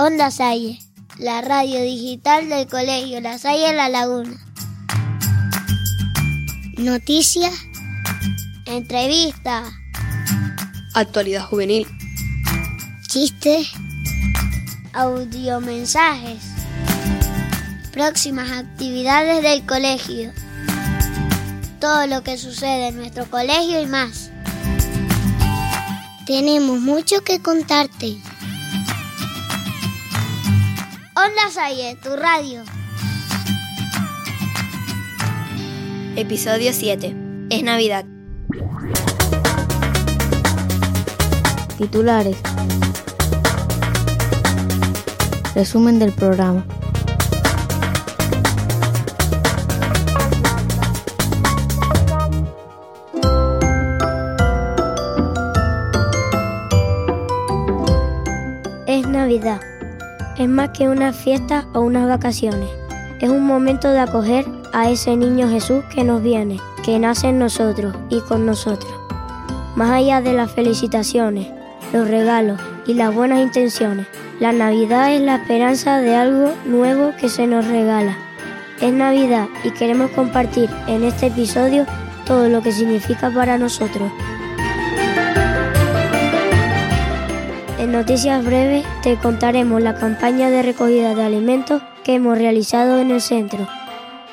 Onda Salle, la radio digital del Colegio La Salle La Laguna. Noticias, entrevistas, actualidad juvenil, chistes, audiomensajes, próximas actividades del colegio, todo lo que sucede en nuestro colegio y más. Tenemos mucho que contarte. Onda Salle, tu radio. Episodio 7. Es Navidad. Titulares. Resumen del programa. Es Navidad. Es más que una fiesta o unas vacaciones. Es un momento de acoger a ese niño Jesús que nos viene, que nace en nosotros y con nosotros. Más allá de las felicitaciones, los regalos y las buenas intenciones, la Navidad es la esperanza de algo nuevo que se nos regala. Es Navidad y queremos compartir en este episodio todo lo que significa para nosotros. En noticias breves te contaremos la campaña de recogida de alimentos que hemos realizado en el centro,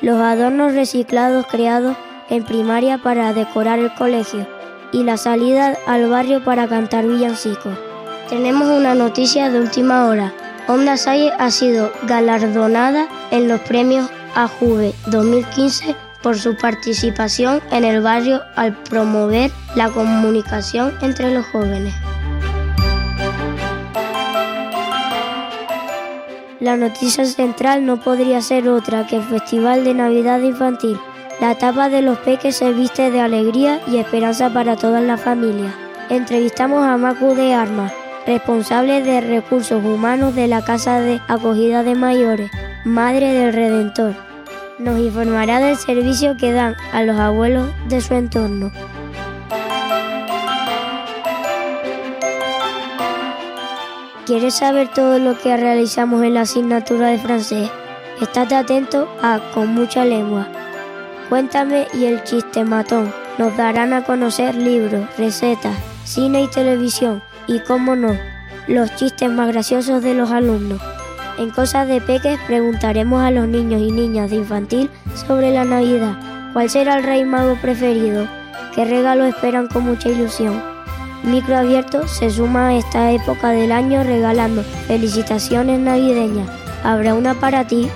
los adornos reciclados creados en primaria para decorar el colegio y la salida al barrio para cantar villancicos. Tenemos una noticia de última hora. Onda Salle ha sido galardonada en los premios AJUVE 2015 por su participación en el barrio al promover la comunicación entre los jóvenes. La noticia central no podría ser otra que el Festival de Navidad Infantil. La etapa de los peques se viste de alegría y esperanza para todas las familias. Entrevistamos a Macu de Armas, responsable de recursos humanos de la Casa de Acogida de Mayores, Madre del Redentor. Nos informará del servicio que dan a los abuelos de su entorno. ¿Quieres saber todo lo que realizamos en la asignatura de francés? Estate atento a Con mucha lengua. Cuéntame y el chiste matón. Nos darán a conocer libros, recetas, cine y televisión y, cómo no, los chistes más graciosos de los alumnos. En Cosas de Peques preguntaremos a los niños y niñas de infantil sobre la Navidad. ¿Cuál será el rey mago preferido? ¿Qué regalo esperan con mucha ilusión? Micro Abierto se suma a esta época del año regalando felicitaciones navideñas. Habrá una para ti.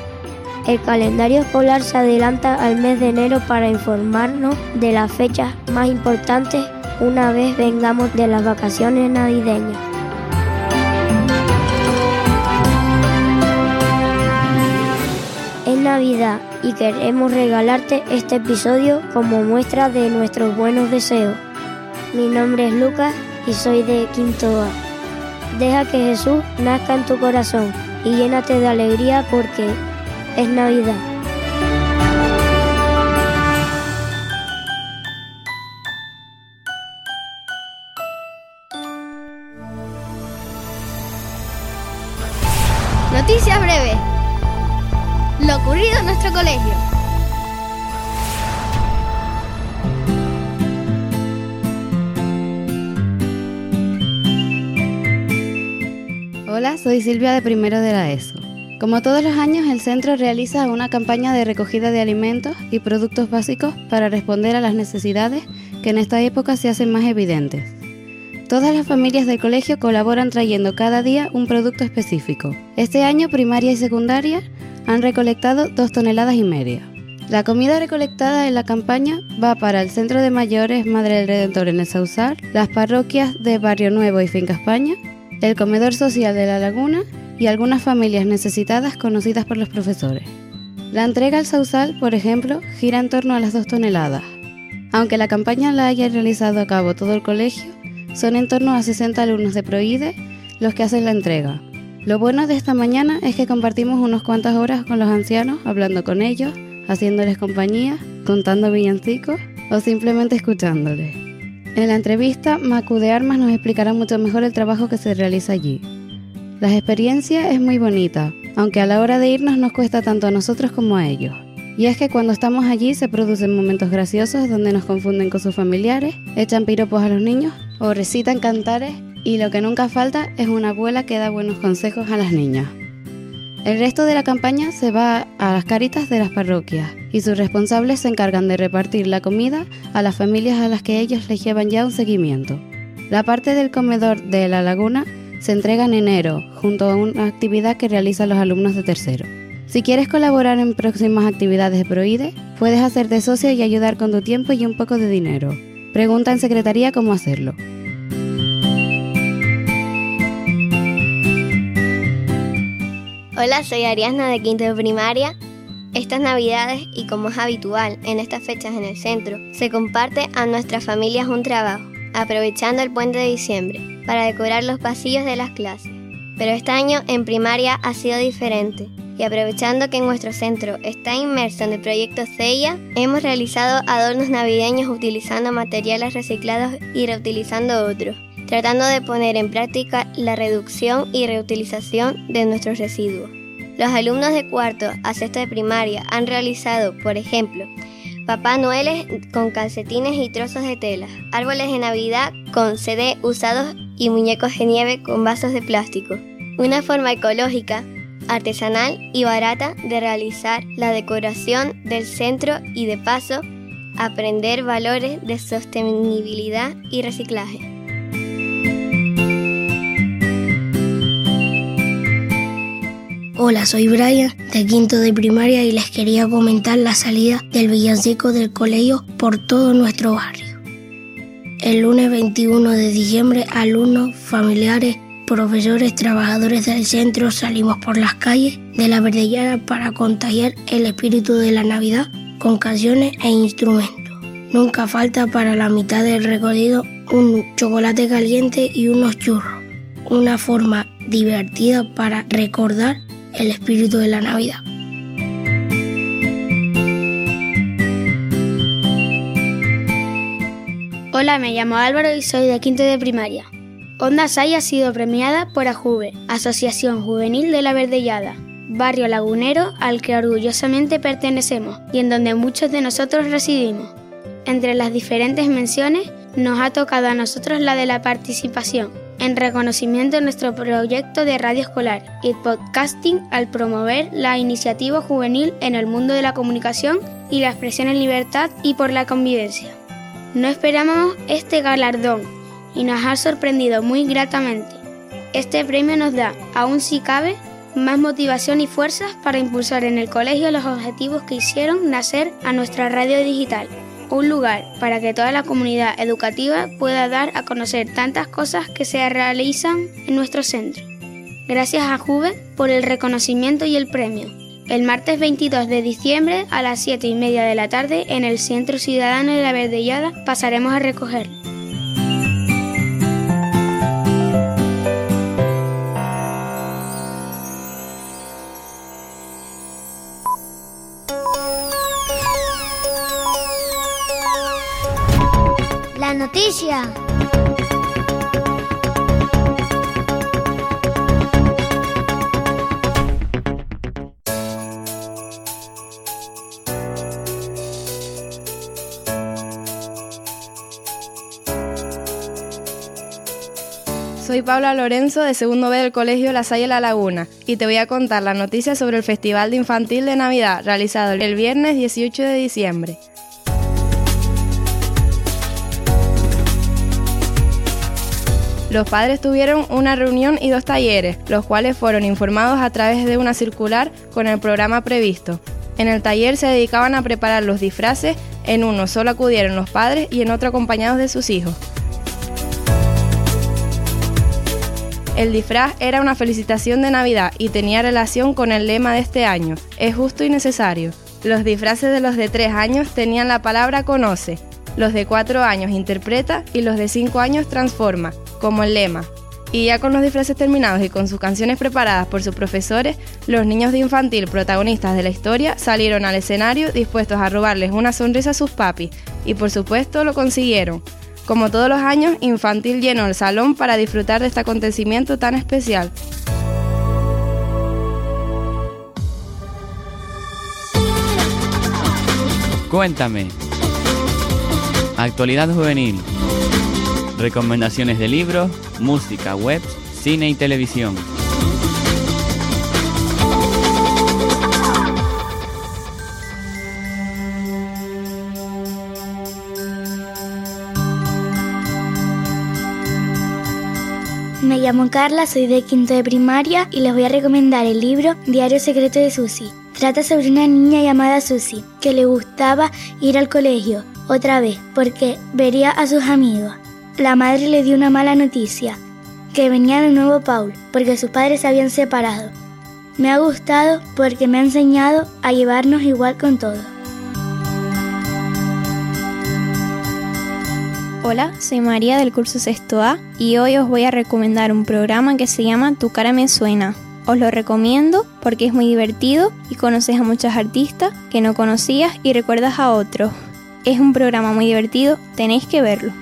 El calendario escolar se adelanta al mes de enero para informarnos de las fechas más importantes una vez vengamos de las vacaciones navideñas. Es Navidad y queremos regalarte este episodio como muestra de nuestros buenos deseos. Mi nombre es Lucas y soy de Quinto A. Deja que Jesús nazca en tu corazón y llénate de alegría porque es Navidad. Noticias breves. Lo ocurrido en nuestro colegio. Hola, soy Silvia de primero de la ESO. Como todos los años, el centro realiza una campaña de recogida de alimentos y productos básicos para responder a las necesidades que en esta época se hacen más evidentes. Todas las familias del colegio colaboran trayendo cada día un producto específico. Este año, primaria y secundaria han recolectado dos toneladas y media. La comida recolectada en la campaña va para el Centro de Mayores Madre del Redentor en el Sausar, las parroquias de Barrio Nuevo y Finca España, el comedor social de la laguna y algunas familias necesitadas conocidas por los profesores. La entrega al Sausal, por ejemplo, gira en torno a las dos toneladas. Aunque la campaña la haya realizado a cabo todo el colegio, son en torno a 60 alumnos de Proide los que hacen la entrega. Lo bueno de esta mañana es que compartimos unas cuantas horas con los ancianos, hablando con ellos, haciéndoles compañía, contando villancicos o simplemente escuchándoles. En la entrevista, Macu de Armas nos explicará mucho mejor el trabajo que se realiza allí. La experiencia es muy bonita, aunque a la hora de irnos nos cuesta tanto a nosotros como a ellos. Y es que cuando estamos allí se producen momentos graciosos donde nos confunden con sus familiares, echan piropos a los niños o recitan cantares y lo que nunca falta es una abuela que da buenos consejos a las niñas. El resto de la campaña se va a las caritas de las parroquias y sus responsables se encargan de repartir la comida a las familias a las que ellos les llevan ya un seguimiento. La parte del comedor de la laguna se entrega en enero, junto a una actividad que realizan los alumnos de tercero. Si quieres colaborar en próximas actividades de Proide, puedes hacerte socio y ayudar con tu tiempo y un poco de dinero. Pregunta en secretaría cómo hacerlo. Hola, soy Ariadna de Quinto Primaria. Estas navidades y como es habitual en estas fechas en el centro, se comparte a nuestras familias un trabajo, aprovechando el puente de diciembre, para decorar los pasillos de las clases. Pero este año en primaria ha sido diferente y aprovechando que nuestro centro está inmerso en el proyecto CEIA, hemos realizado adornos navideños utilizando materiales reciclados y reutilizando otros tratando de poner en práctica la reducción y reutilización de nuestros residuos. Los alumnos de cuarto a sexto de primaria han realizado, por ejemplo, Papá Noeles con calcetines y trozos de tela, árboles de Navidad con CD usados y muñecos de nieve con vasos de plástico. Una forma ecológica, artesanal y barata de realizar la decoración del centro y de paso aprender valores de sostenibilidad y reciclaje. Hola, soy Brian de quinto de primaria y les quería comentar la salida del villancico del colegio por todo nuestro barrio. El lunes 21 de diciembre, alumnos, familiares, profesores, trabajadores del centro salimos por las calles de la Verdellana para contagiar el espíritu de la Navidad con canciones e instrumentos. Nunca falta para la mitad del recorrido un chocolate caliente y unos churros. Una forma divertida para recordar el espíritu de la Navidad. Hola, me llamo Álvaro y soy de quinto de primaria. Onda Sai ha sido premiada por AJUVE, Asociación Juvenil de la Verdellada, barrio lagunero al que orgullosamente pertenecemos y en donde muchos de nosotros residimos. Entre las diferentes menciones, nos ha tocado a nosotros la de la participación, en reconocimiento de nuestro proyecto de radio escolar y podcasting al promover la iniciativa juvenil en el mundo de la comunicación y la expresión en libertad y por la convivencia. No esperábamos este galardón y nos ha sorprendido muy gratamente. Este premio nos da, aún si cabe, más motivación y fuerzas para impulsar en el colegio los objetivos que hicieron nacer a nuestra radio digital un lugar para que toda la comunidad educativa pueda dar a conocer tantas cosas que se realizan en nuestro centro. Gracias a Juve por el reconocimiento y el premio. El martes 22 de diciembre a las 7 y media de la tarde en el Centro Ciudadano de la Verdellada pasaremos a recogerlo. Noticia. Soy Paula Lorenzo de segundo B del Colegio La Salle La Laguna y te voy a contar la noticia sobre el Festival de Infantil de Navidad realizado el viernes 18 de diciembre. Los padres tuvieron una reunión y dos talleres, los cuales fueron informados a través de una circular con el programa previsto. En el taller se dedicaban a preparar los disfraces, en uno solo acudieron los padres y en otro acompañados de sus hijos. El disfraz era una felicitación de Navidad y tenía relación con el lema de este año, es justo y necesario. Los disfraces de los de tres años tenían la palabra conoce, los de cuatro años interpreta y los de cinco años transforma, como el lema. Y ya con los disfraces terminados y con sus canciones preparadas por sus profesores, los niños de infantil protagonistas de la historia salieron al escenario dispuestos a robarles una sonrisa a sus papis y por supuesto lo consiguieron. Como todos los años, Infantil llenó el salón para disfrutar de este acontecimiento tan especial. Cuéntame. Actualidad juvenil. Recomendaciones de libros, música, web, cine y televisión. Me llamo Carla, soy de quinto de primaria y les voy a recomendar el libro Diario Secreto de Susi. Trata sobre una niña llamada Susi que le gustaba ir al colegio otra vez porque vería a sus amigos. La madre le dio una mala noticia, que venía de nuevo Paul porque sus padres se habían separado. Me ha gustado porque me ha enseñado a llevarnos igual con todo. Hola, soy María del curso Sexto A y hoy os voy a recomendar un programa que se llama Tu cara me suena. Os lo recomiendo porque es muy divertido y conoces a muchos artistas que no conocías y recuerdas a otros. Es un programa muy divertido, tenéis que verlo.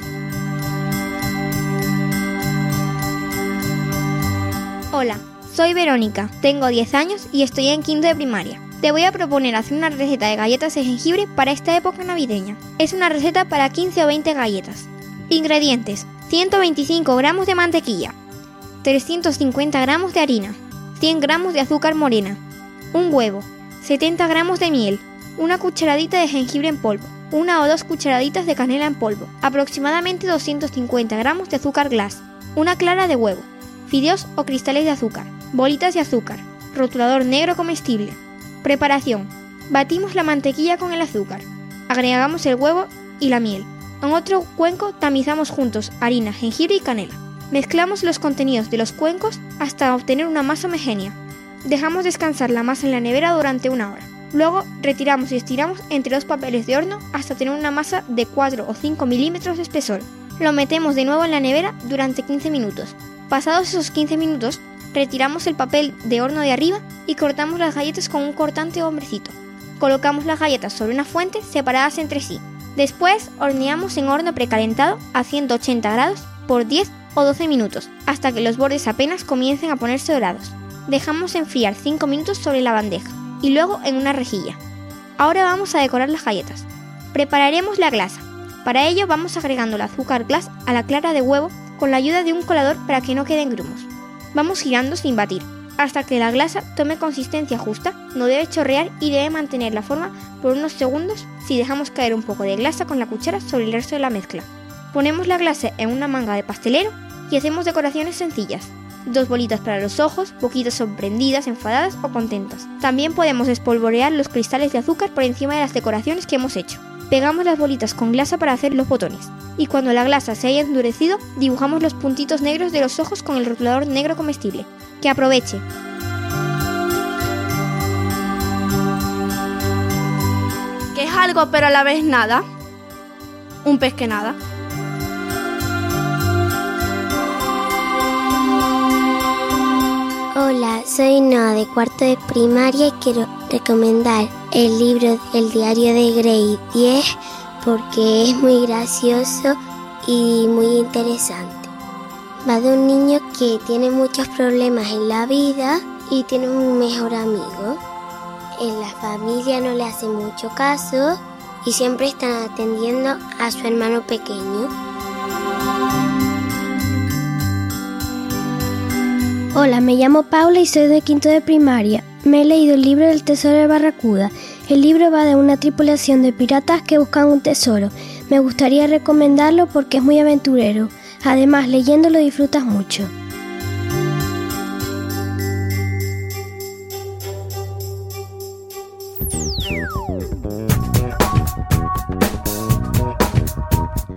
Hola, soy Verónica, tengo 10 años y estoy en quinto de primaria. Te voy a proponer hacer una receta de galletas de jengibre para esta época navideña. Es una receta para 15 o 20 galletas. Ingredientes: 125 gramos de mantequilla, 350 gramos de harina, 100 gramos de azúcar morena, un huevo, 70 gramos de miel, una cucharadita de jengibre en polvo, una o dos cucharaditas de canela en polvo, aproximadamente 250 gramos de azúcar glass, una clara de huevo, fideos o cristales de azúcar, bolitas de azúcar, rotulador negro comestible. Preparación. Batimos la mantequilla con el azúcar. Agregamos el huevo y la miel. En otro cuenco tamizamos juntos harina, jengibre y canela. Mezclamos los contenidos de los cuencos hasta obtener una masa homogénea. Dejamos descansar la masa en la nevera durante una hora. Luego retiramos y estiramos entre dos papeles de horno hasta tener una masa de 4 o 5 milímetros de espesor. Lo metemos de nuevo en la nevera durante 15 minutos. Pasados esos 15 minutos, retiramos el papel de horno de arriba y cortamos las galletas con un cortante hombrecito. Colocamos las galletas sobre una fuente separadas entre sí. Después horneamos en horno precalentado a 180 grados por 10 o 12 minutos, hasta que los bordes apenas comiencen a ponerse dorados. Dejamos enfriar 5 minutos sobre la bandeja y luego en una rejilla. Ahora vamos a decorar las galletas. Prepararemos la glasa. Para ello vamos agregando el azúcar glass a la clara de huevo con la ayuda de un colador para que no queden grumos. Vamos girando sin batir, hasta que la glasa tome consistencia justa, no debe chorrear y debe mantener la forma por unos segundos si dejamos caer un poco de glasa con la cuchara sobre el resto de la mezcla. Ponemos la glasa en una manga de pastelero y hacemos decoraciones sencillas. Dos bolitas para los ojos, poquitas sorprendidas, enfadadas o contentas. También podemos espolvorear los cristales de azúcar por encima de las decoraciones que hemos hecho. Pegamos las bolitas con glasa para hacer los botones. Y cuando la glasa se haya endurecido, dibujamos los puntitos negros de los ojos con el rotulador negro comestible. Que aproveche. ¿Qué es algo pero a la vez nada? Un pez que nada. Hola, soy Noa de cuarto de primaria y quiero recomendar el libro El diario de Grey 10 porque es muy gracioso y muy interesante. Va de un niño que tiene muchos problemas en la vida y tiene un mejor amigo. En la familia no le hace mucho caso y siempre están atendiendo a su hermano pequeño. Hola, me llamo Paula y soy de quinto de primaria. Me he leído el libro del Tesoro de Barracuda. El libro va de una tripulación de piratas que buscan un tesoro. Me gustaría recomendarlo porque es muy aventurero. Además, leyéndolo disfrutas mucho.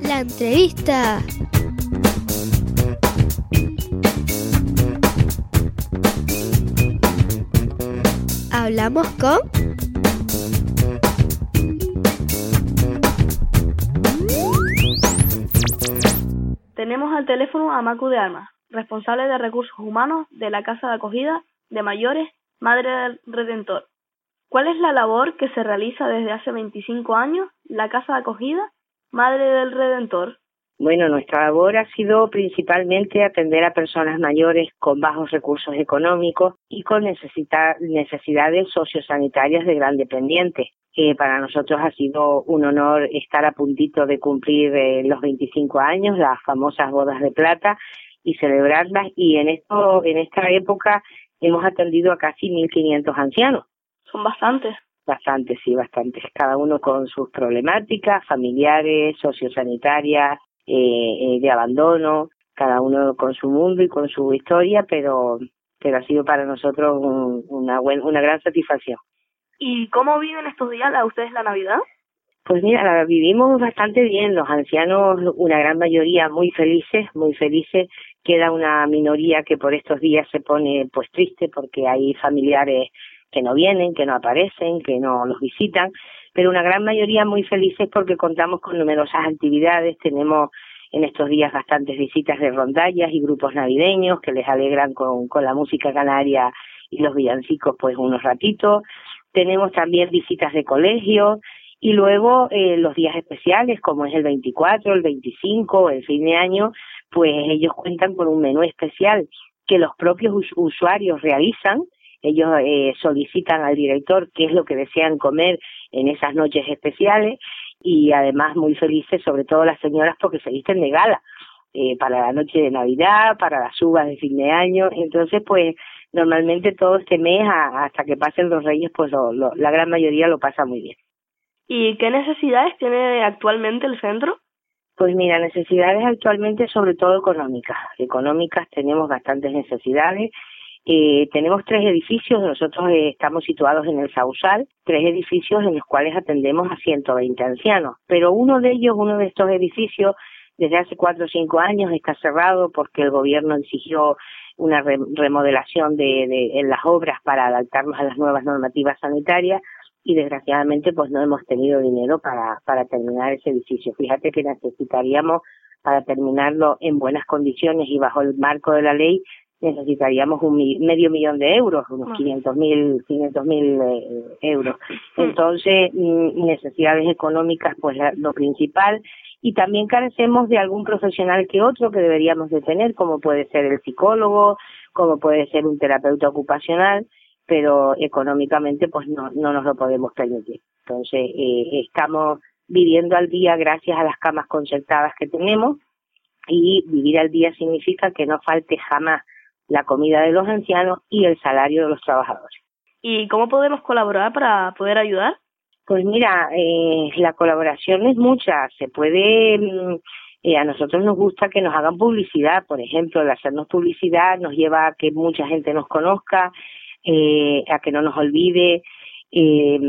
La entrevista. Hablamos con... Tenemos al teléfono a Macu de Alma. responsable de recursos humanos de la Casa de Acogida de Mayores Madre del Redentor. ¿Cuál es la labor que se realiza desde hace 25 años la Casa de Acogida Madre del Redentor? Bueno, nuestra labor ha sido principalmente atender a personas mayores con bajos recursos económicos y con necesidades sociosanitarias de gran dependiente. Eh, para nosotros ha sido un honor estar a puntito de cumplir eh, los 25 años, las famosas bodas de plata, y celebrarlas. Y en esto, en esta época, hemos atendido a casi 1.500 ancianos. Son bastantes. Bastantes, sí, bastantes. Cada uno con sus problemáticas familiares, sociosanitarias, eh, eh, de abandono, cada uno con su mundo y con su historia, pero, pero ha sido para nosotros una, una gran satisfacción. ¿Y cómo viven estos días a ustedes la Navidad? Pues mira, la vivimos bastante bien, los ancianos, una gran mayoría muy felices, muy felices, queda una minoría que por estos días se pone pues triste porque hay familiares que no vienen, que no aparecen, que no los visitan, pero una gran mayoría muy felices porque contamos con numerosas actividades, tenemos en estos días bastantes visitas de rondallas y grupos navideños que les alegran con, con la música canaria y los villancicos pues unos ratitos. Tenemos también visitas de colegio y luego eh, los días especiales como es el 24, el 25, el fin de año, pues ellos cuentan con un menú especial que los propios usuarios realizan ellos eh, solicitan al director qué es lo que desean comer en esas noches especiales y además muy felices, sobre todo las señoras, porque se visten de gala eh, para la noche de Navidad, para las uvas de fin de año. Entonces, pues normalmente todo este mes, hasta que pasen los reyes, pues lo, la gran mayoría lo pasa muy bien. ¿Y qué necesidades tiene actualmente el centro? Pues mira, necesidades actualmente sobre todo económicas. Económicas tenemos bastantes necesidades eh, tenemos tres edificios, nosotros eh, estamos situados en el Sausal, tres edificios en los cuales atendemos a 120 ancianos, pero uno de ellos, uno de estos edificios, desde hace cuatro o cinco años está cerrado porque el gobierno exigió una remodelación de, de, las obras para adaptarnos a las nuevas normativas sanitarias y desgraciadamente pues no hemos tenido dinero para, para terminar ese edificio. Fíjate que necesitaríamos para terminarlo en buenas condiciones y bajo el marco de la ley necesitaríamos un medio millón de euros, unos 500 mil, 500 mil eh, euros. Entonces, mm, necesidades económicas, pues lo principal. Y también carecemos de algún profesional que otro que deberíamos de tener, como puede ser el psicólogo, como puede ser un terapeuta ocupacional, pero económicamente pues no, no nos lo podemos permitir. Entonces, eh, estamos viviendo al día gracias a las camas concertadas que tenemos y vivir al día significa que no falte jamás la comida de los ancianos y el salario de los trabajadores. ¿Y cómo podemos colaborar para poder ayudar? Pues mira, eh, la colaboración es mucha. Se puede, mm, eh, a nosotros nos gusta que nos hagan publicidad, por ejemplo, el hacernos publicidad nos lleva a que mucha gente nos conozca, eh, a que no nos olvide. Eh,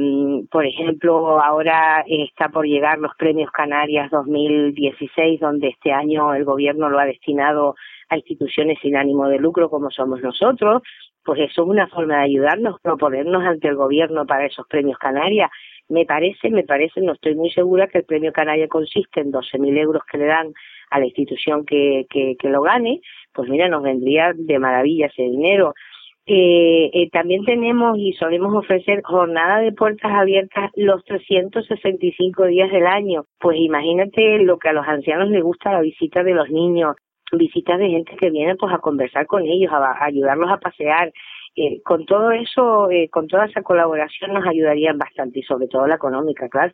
por ejemplo, ahora está por llegar los premios Canarias 2016, donde este año el gobierno lo ha destinado a instituciones sin ánimo de lucro como somos nosotros, pues eso es una forma de ayudarnos, proponernos ante el gobierno para esos premios Canarias. Me parece, me parece, no estoy muy segura que el premio Canaria consiste en 12.000 euros que le dan a la institución que, que, que lo gane, pues mira, nos vendría de maravilla ese dinero. Eh, eh, también tenemos y solemos ofrecer jornada de puertas abiertas los 365 días del año. Pues imagínate lo que a los ancianos les gusta la visita de los niños, visitas de gente que viene pues a conversar con ellos, a, ayudarlos a pasear. Eh, con todo eso, eh, con toda esa colaboración nos ayudarían bastante y sobre todo la económica, claro.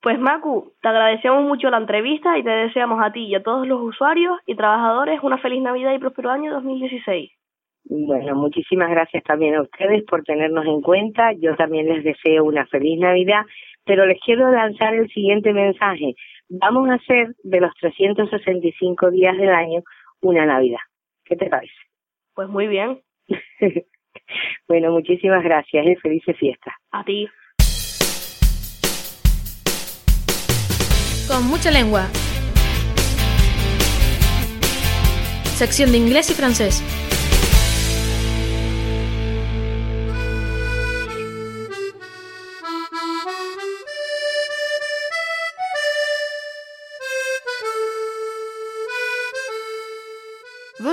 Pues Macu, te agradecemos mucho la entrevista y te deseamos a ti y a todos los usuarios y trabajadores una feliz Navidad y próspero año 2016. Bueno, muchísimas gracias también a ustedes por tenernos en cuenta. Yo también les deseo una feliz Navidad, pero les quiero lanzar el siguiente mensaje. Vamos a hacer de los 365 días del año una Navidad. ¿Qué te parece? Pues muy bien. bueno, muchísimas gracias y felices fiestas. A ti. Con mucha lengua. Sección de inglés y francés.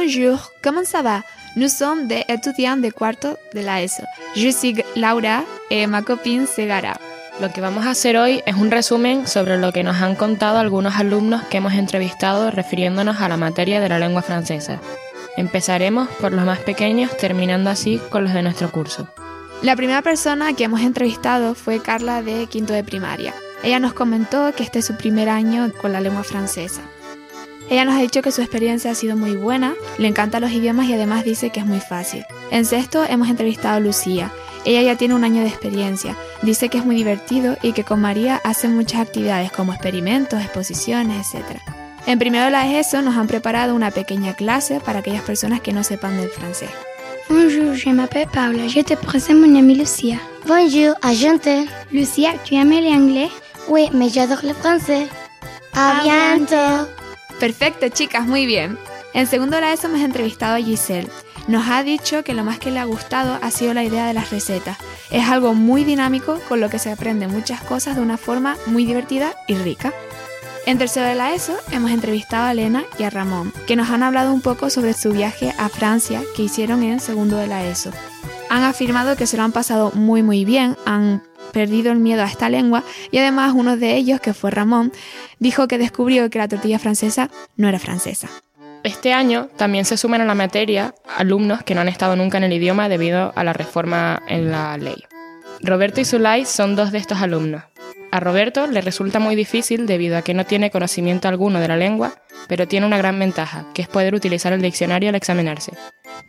Bonjour, comment ça va? Nous sommes des étudiants de cuarto de la ESO. Je suis Laura et ma copine Segara. Lo que vamos a hacer hoy es un resumen sobre lo que nos han contado algunos alumnos que hemos entrevistado refiriéndonos a la materia de la lengua francesa. Empezaremos por los más pequeños, terminando así con los de nuestro curso. La primera persona que hemos entrevistado fue Carla de quinto de primaria. Ella nos comentó que este es su primer año con la lengua francesa. Ella nos ha dicho que su experiencia ha sido muy buena, le encantan los idiomas y además dice que es muy fácil. En sexto hemos entrevistado a Lucía. Ella ya tiene un año de experiencia. Dice que es muy divertido y que con María hace muchas actividades como experimentos, exposiciones, etc. En primero de la ESO nos han preparado una pequeña clase para aquellas personas que no sepan del francés. Bonjour, je m'appelle Paula. Je te présente mon amie Lucia. Bonjour, agente. Lucia, tu aimes l'anglais? Oui, mais j'adore le français. A bientôt. Perfecto, chicas, muy bien. En segundo la ESO hemos entrevistado a Giselle. Nos ha dicho que lo más que le ha gustado ha sido la idea de las recetas. Es algo muy dinámico con lo que se aprende muchas cosas de una forma muy divertida y rica. En tercero de la ESO hemos entrevistado a Elena y a Ramón, que nos han hablado un poco sobre su viaje a Francia que hicieron en segundo de la ESO. Han afirmado que se lo han pasado muy muy bien, han perdido el miedo a esta lengua y además uno de ellos, que fue Ramón, dijo que descubrió que la tortilla francesa no era francesa. Este año también se suman a la materia alumnos que no han estado nunca en el idioma debido a la reforma en la ley. Roberto y Zulay son dos de estos alumnos. A Roberto le resulta muy difícil debido a que no tiene conocimiento alguno de la lengua, pero tiene una gran ventaja, que es poder utilizar el diccionario al examinarse.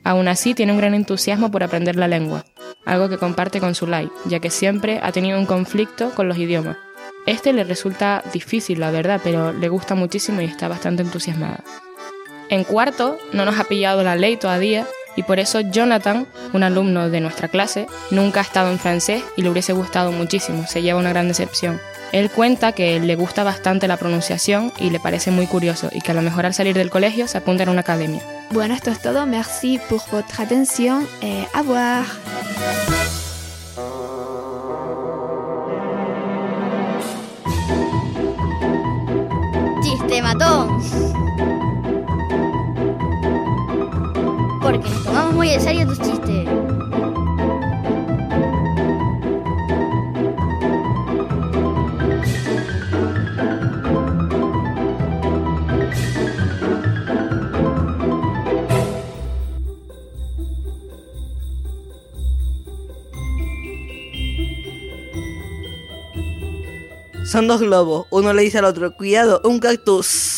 Aún así tiene un gran entusiasmo por aprender la lengua, algo que comparte con Zulay, ya que siempre ha tenido un conflicto con los idiomas. Este le resulta difícil, la verdad, pero le gusta muchísimo y está bastante entusiasmada. En cuarto, no nos ha pillado la ley todavía, y por eso Jonathan, un alumno de nuestra clase, nunca ha estado en francés y le hubiese gustado muchísimo, se lleva una gran decepción. Él cuenta que le gusta bastante la pronunciación y le parece muy curioso y que a lo mejor al salir del colegio se apunta en una academia. Bueno, esto es todo. Merci pour votre atención et à voir. Chiste muy en serio tus chistes. Son dos globos. Uno le dice al otro, cuidado, un cactus.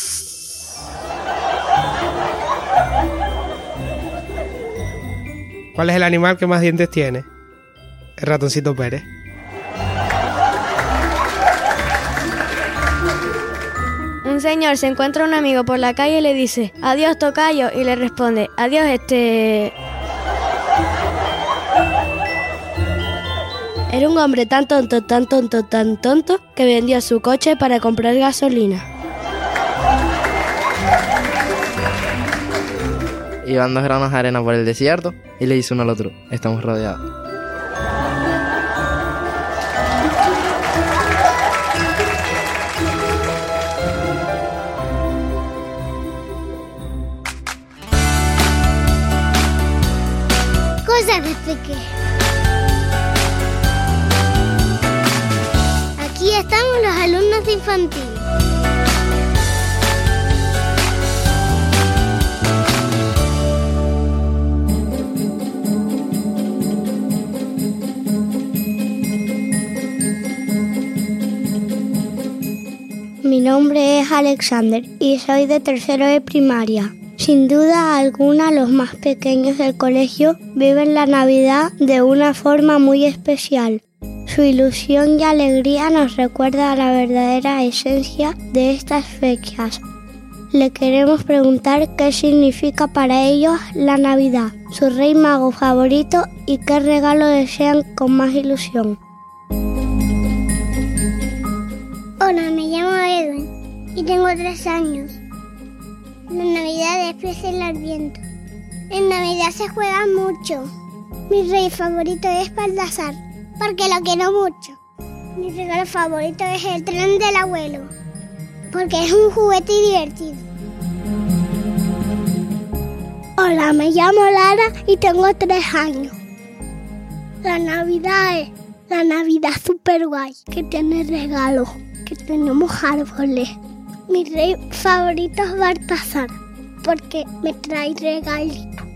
¿Cuál es el animal que más dientes tiene? El ratoncito Pérez. Un señor se encuentra un amigo por la calle y le dice, adiós tocayo, y le responde, adiós este... Era un hombre tan tonto, tan tonto, tan tonto, que vendió su coche para comprar gasolina. Iban dos granos de arena por el desierto y le dice uno al otro, estamos rodeados. Mi nombre es Alexander y soy de tercero de primaria. Sin duda alguna los más pequeños del colegio viven la Navidad de una forma muy especial. Su ilusión y alegría nos recuerda a la verdadera esencia de estas fechas. Le queremos preguntar qué significa para ellos la Navidad, su rey mago favorito y qué regalo desean con más ilusión. Hola, llamo Edwin y tengo tres años. La Navidad empieza el Adviento. En Navidad se juega mucho. Mi rey favorito es Baldassar, porque lo quiero mucho. Mi regalo favorito es el tren del abuelo, porque es un juguete divertido. Hola, me llamo Lara y tengo tres años. La Navidad es la Navidad super guay, que tiene regalos, que tenemos árboles. Mi rey favorito es Baltasar, porque me trae regalitos.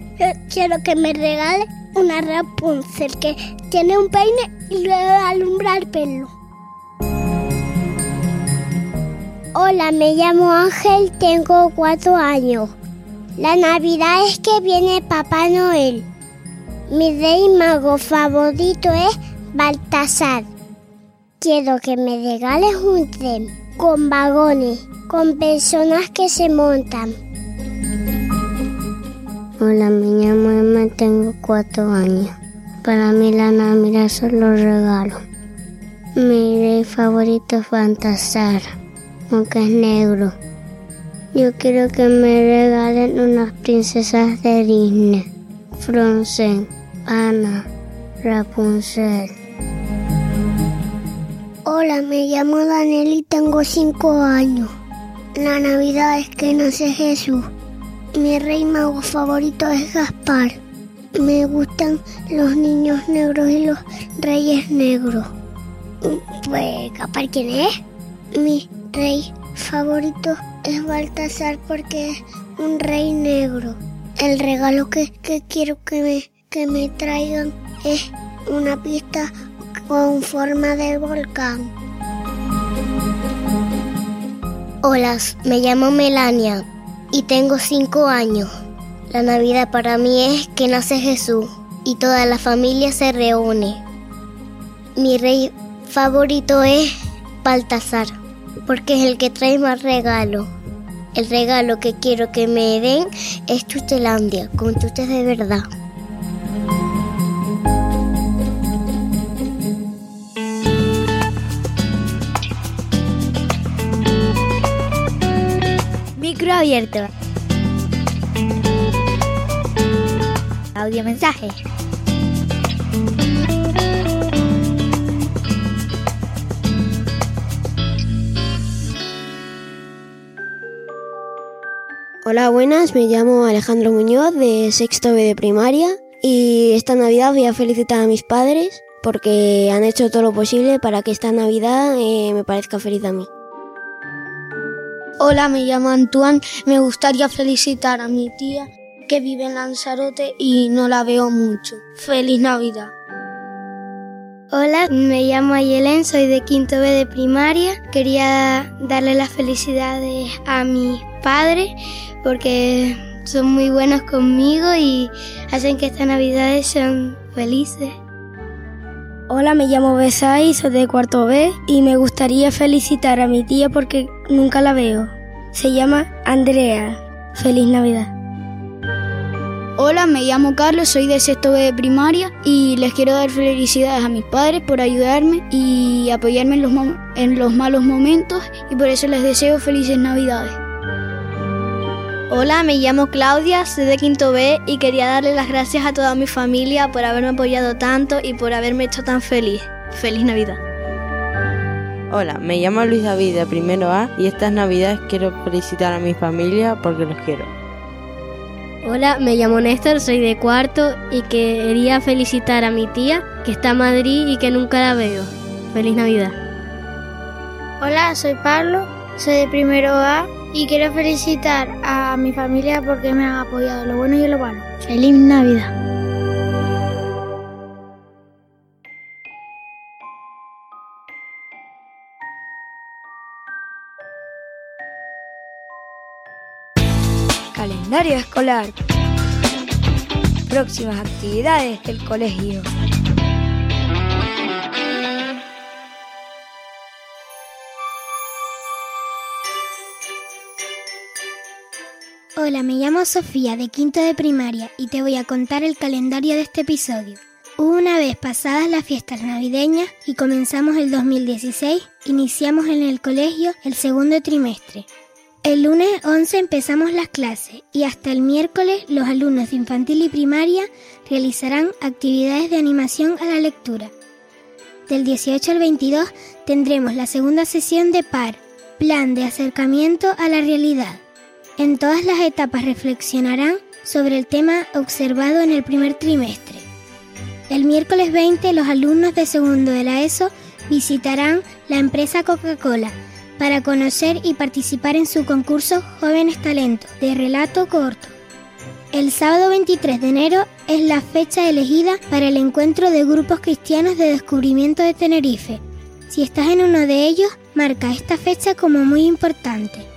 Quiero que me regale una Rapunzel que tiene un peine y luego alumbra el pelo. Hola, me llamo Ángel, tengo cuatro años. La Navidad es que viene Papá Noel. Mi rey mago favorito es Baltasar. Quiero que me regales un tren con vagones, con personas que se montan. Hola, me llamo Emma, tengo cuatro años. Para mí la Navidad son los regalos. Mi rey favorito es Baltasar, aunque es negro. Yo quiero que me regalen unas princesas de Disney. Frozen, Anna, Rapunzel. Hola, me llamo Daniel y tengo cinco años. La Navidad es que nace Jesús. Mi rey mago favorito es Gaspar. Me gustan los niños negros y los reyes negros. Pues, ¿Gaspar quién es? Mi rey favorito es Baltasar porque es un rey negro. El regalo que, que quiero que me, que me traigan es una pista con forma de volcán. Hola, me llamo Melania y tengo cinco años. La Navidad para mí es que nace Jesús y toda la familia se reúne. Mi rey favorito es Baltasar porque es el que trae más regalo. El regalo que quiero que me den es Chuchelandia, con chuches de verdad. Micro abierto. Audio mensaje. Hola, buenas, me llamo Alejandro Muñoz de sexto B de primaria y esta Navidad voy a felicitar a mis padres porque han hecho todo lo posible para que esta Navidad eh, me parezca feliz a mí. Hola, me llamo Antoine. Me gustaría felicitar a mi tía que vive en Lanzarote y no la veo mucho. Feliz Navidad. Hola, me llamo Ayelen, soy de quinto B de primaria. Quería darle las felicidades a mis padres porque son muy buenos conmigo y hacen que estas navidades sean felices. Hola, me llamo Besai, soy de cuarto B y me gustaría felicitar a mi tía porque nunca la veo. Se llama Andrea. Feliz Navidad. Hola, me llamo Carlos, soy de sexto B de primaria y les quiero dar felicidades a mis padres por ayudarme y apoyarme en los, en los malos momentos y por eso les deseo felices Navidades. Hola, me llamo Claudia, soy de quinto B y quería darle las gracias a toda mi familia por haberme apoyado tanto y por haberme hecho tan feliz. Feliz Navidad. Hola, me llamo Luis David de primero A y estas navidades quiero felicitar a mi familia porque los quiero. Hola, me llamo Néstor, soy de cuarto y quería felicitar a mi tía que está en Madrid y que nunca la veo. Feliz Navidad. Hola, soy Pablo, soy de primero A y quiero felicitar a mi familia porque me han apoyado lo bueno y lo malo. Feliz Navidad. Calendario escolar. Próximas actividades del colegio. Hola, me llamo Sofía de quinto de primaria y te voy a contar el calendario de este episodio. Una vez pasadas las fiestas navideñas y comenzamos el 2016, iniciamos en el colegio el segundo trimestre. El lunes 11 empezamos las clases y hasta el miércoles los alumnos de infantil y primaria realizarán actividades de animación a la lectura. Del 18 al 22 tendremos la segunda sesión de PAR, Plan de Acercamiento a la Realidad. En todas las etapas reflexionarán sobre el tema observado en el primer trimestre. El miércoles 20 los alumnos de segundo de la ESO visitarán la empresa Coca-Cola para conocer y participar en su concurso Jóvenes Talentos de relato corto. El sábado 23 de enero es la fecha elegida para el encuentro de grupos cristianos de descubrimiento de Tenerife. Si estás en uno de ellos, marca esta fecha como muy importante.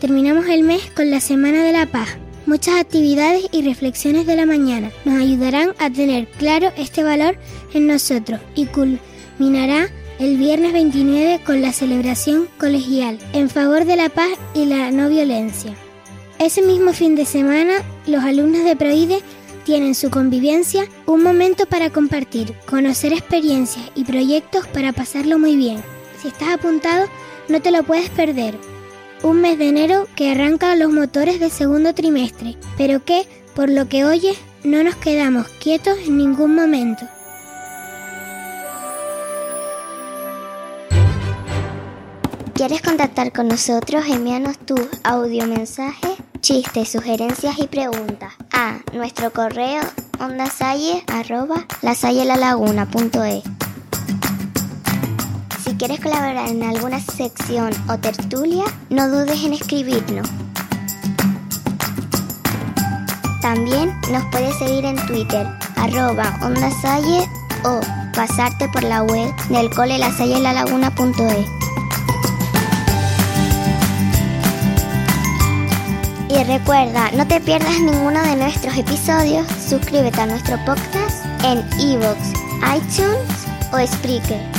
Terminamos el mes con la Semana de la Paz. Muchas actividades y reflexiones de la mañana nos ayudarán a tener claro este valor en nosotros y culminará el viernes 29 con la celebración colegial en favor de la paz y la no violencia. Ese mismo fin de semana, los alumnos de Proide tienen su convivencia un momento para compartir, conocer experiencias y proyectos para pasarlo muy bien. Si estás apuntado, no te lo puedes perder. Un mes de enero que arranca los motores del segundo trimestre, pero que, por lo que oyes, no nos quedamos quietos en ningún momento. ¿Quieres contactar con nosotros? Envíanos tu mensaje, chistes, sugerencias y preguntas a nuestro correo ondasalle.lasallelalaguna.es Si quieres colaborar en alguna sección o tertulia, no dudes en escribirnos. También nos puedes seguir en Twitter, arroba ondasalle o pasarte por la web del cole lasallelalaguna.es. Y recuerda, no te pierdas ninguno de nuestros episodios. Suscríbete a nuestro podcast en iVoox, iTunes o Spreaker.